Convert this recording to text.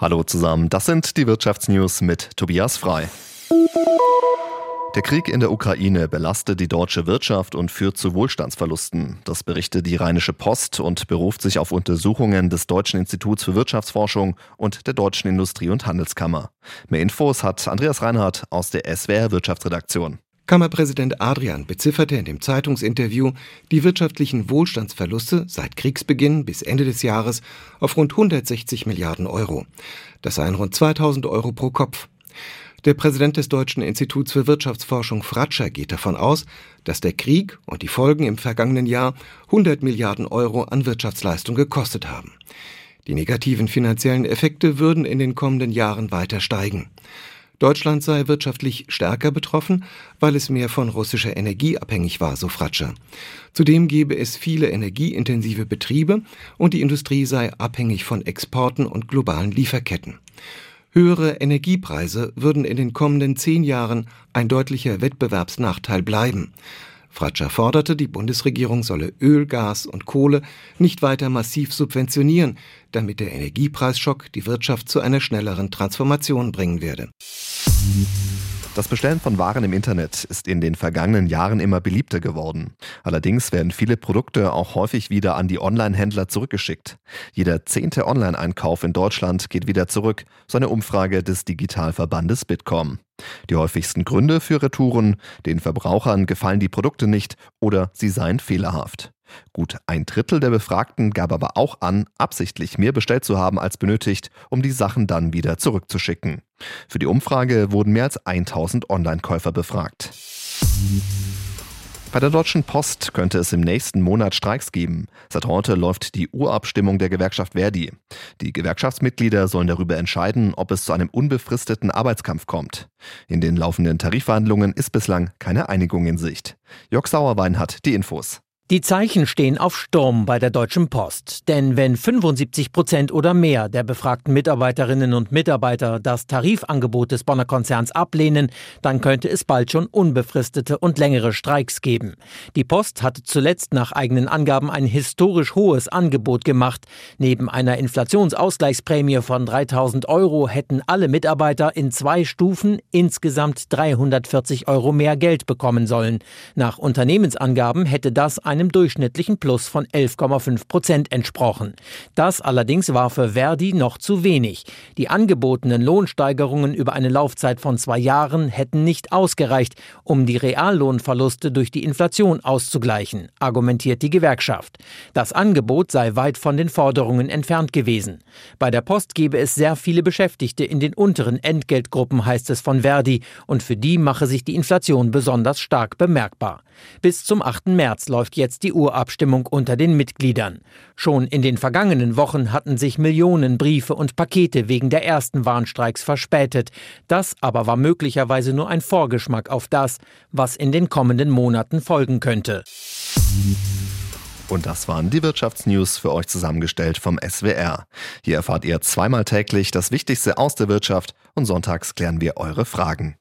Hallo zusammen, das sind die Wirtschaftsnews mit Tobias Frei. Der Krieg in der Ukraine belastet die deutsche Wirtschaft und führt zu Wohlstandsverlusten. Das berichtet die Rheinische Post und beruft sich auf Untersuchungen des Deutschen Instituts für Wirtschaftsforschung und der Deutschen Industrie- und Handelskammer. Mehr Infos hat Andreas Reinhardt aus der SWR Wirtschaftsredaktion. Kammerpräsident Adrian bezifferte in dem Zeitungsinterview die wirtschaftlichen Wohlstandsverluste seit Kriegsbeginn bis Ende des Jahres auf rund 160 Milliarden Euro. Das seien rund 2000 Euro pro Kopf. Der Präsident des Deutschen Instituts für Wirtschaftsforschung Fratscher geht davon aus, dass der Krieg und die Folgen im vergangenen Jahr 100 Milliarden Euro an Wirtschaftsleistung gekostet haben. Die negativen finanziellen Effekte würden in den kommenden Jahren weiter steigen. Deutschland sei wirtschaftlich stärker betroffen, weil es mehr von russischer Energie abhängig war, so Fratscher. Zudem gebe es viele energieintensive Betriebe und die Industrie sei abhängig von Exporten und globalen Lieferketten. Höhere Energiepreise würden in den kommenden zehn Jahren ein deutlicher Wettbewerbsnachteil bleiben. Fratscher forderte, die Bundesregierung solle Öl, Gas und Kohle nicht weiter massiv subventionieren, damit der Energiepreisschock die Wirtschaft zu einer schnelleren Transformation bringen werde. Das Bestellen von Waren im Internet ist in den vergangenen Jahren immer beliebter geworden. Allerdings werden viele Produkte auch häufig wieder an die Online-Händler zurückgeschickt. Jeder zehnte Online-Einkauf in Deutschland geht wieder zurück, so eine Umfrage des Digitalverbandes Bitkom. Die häufigsten Gründe für Retouren, den Verbrauchern gefallen die Produkte nicht oder sie seien fehlerhaft. Gut ein Drittel der Befragten gab aber auch an, absichtlich mehr bestellt zu haben als benötigt, um die Sachen dann wieder zurückzuschicken. Für die Umfrage wurden mehr als 1000 Online-Käufer befragt. Bei der Deutschen Post könnte es im nächsten Monat Streiks geben. Seit heute läuft die Urabstimmung der Gewerkschaft Verdi. Die Gewerkschaftsmitglieder sollen darüber entscheiden, ob es zu einem unbefristeten Arbeitskampf kommt. In den laufenden Tarifverhandlungen ist bislang keine Einigung in Sicht. Jörg Sauerwein hat die Infos. Die Zeichen stehen auf Sturm bei der Deutschen Post. Denn wenn 75 Prozent oder mehr der befragten Mitarbeiterinnen und Mitarbeiter das Tarifangebot des Bonner Konzerns ablehnen, dann könnte es bald schon unbefristete und längere Streiks geben. Die Post hatte zuletzt nach eigenen Angaben ein historisch hohes Angebot gemacht. Neben einer Inflationsausgleichsprämie von 3000 Euro hätten alle Mitarbeiter in zwei Stufen insgesamt 340 Euro mehr Geld bekommen sollen. Nach Unternehmensangaben hätte das ein einem durchschnittlichen Plus von 11,5 Prozent entsprochen. Das allerdings war für Verdi noch zu wenig. Die angebotenen Lohnsteigerungen über eine Laufzeit von zwei Jahren hätten nicht ausgereicht, um die Reallohnverluste durch die Inflation auszugleichen, argumentiert die Gewerkschaft. Das Angebot sei weit von den Forderungen entfernt gewesen. Bei der Post gebe es sehr viele Beschäftigte in den unteren Entgeltgruppen, heißt es von Verdi, und für die mache sich die Inflation besonders stark bemerkbar. Bis zum 8. März läuft jetzt jetzt die Urabstimmung unter den Mitgliedern. Schon in den vergangenen Wochen hatten sich Millionen Briefe und Pakete wegen der ersten Warnstreiks verspätet. Das aber war möglicherweise nur ein Vorgeschmack auf das, was in den kommenden Monaten folgen könnte. Und das waren die Wirtschaftsnews für euch zusammengestellt vom SWR. Hier erfahrt ihr zweimal täglich das Wichtigste aus der Wirtschaft und sonntags klären wir eure Fragen.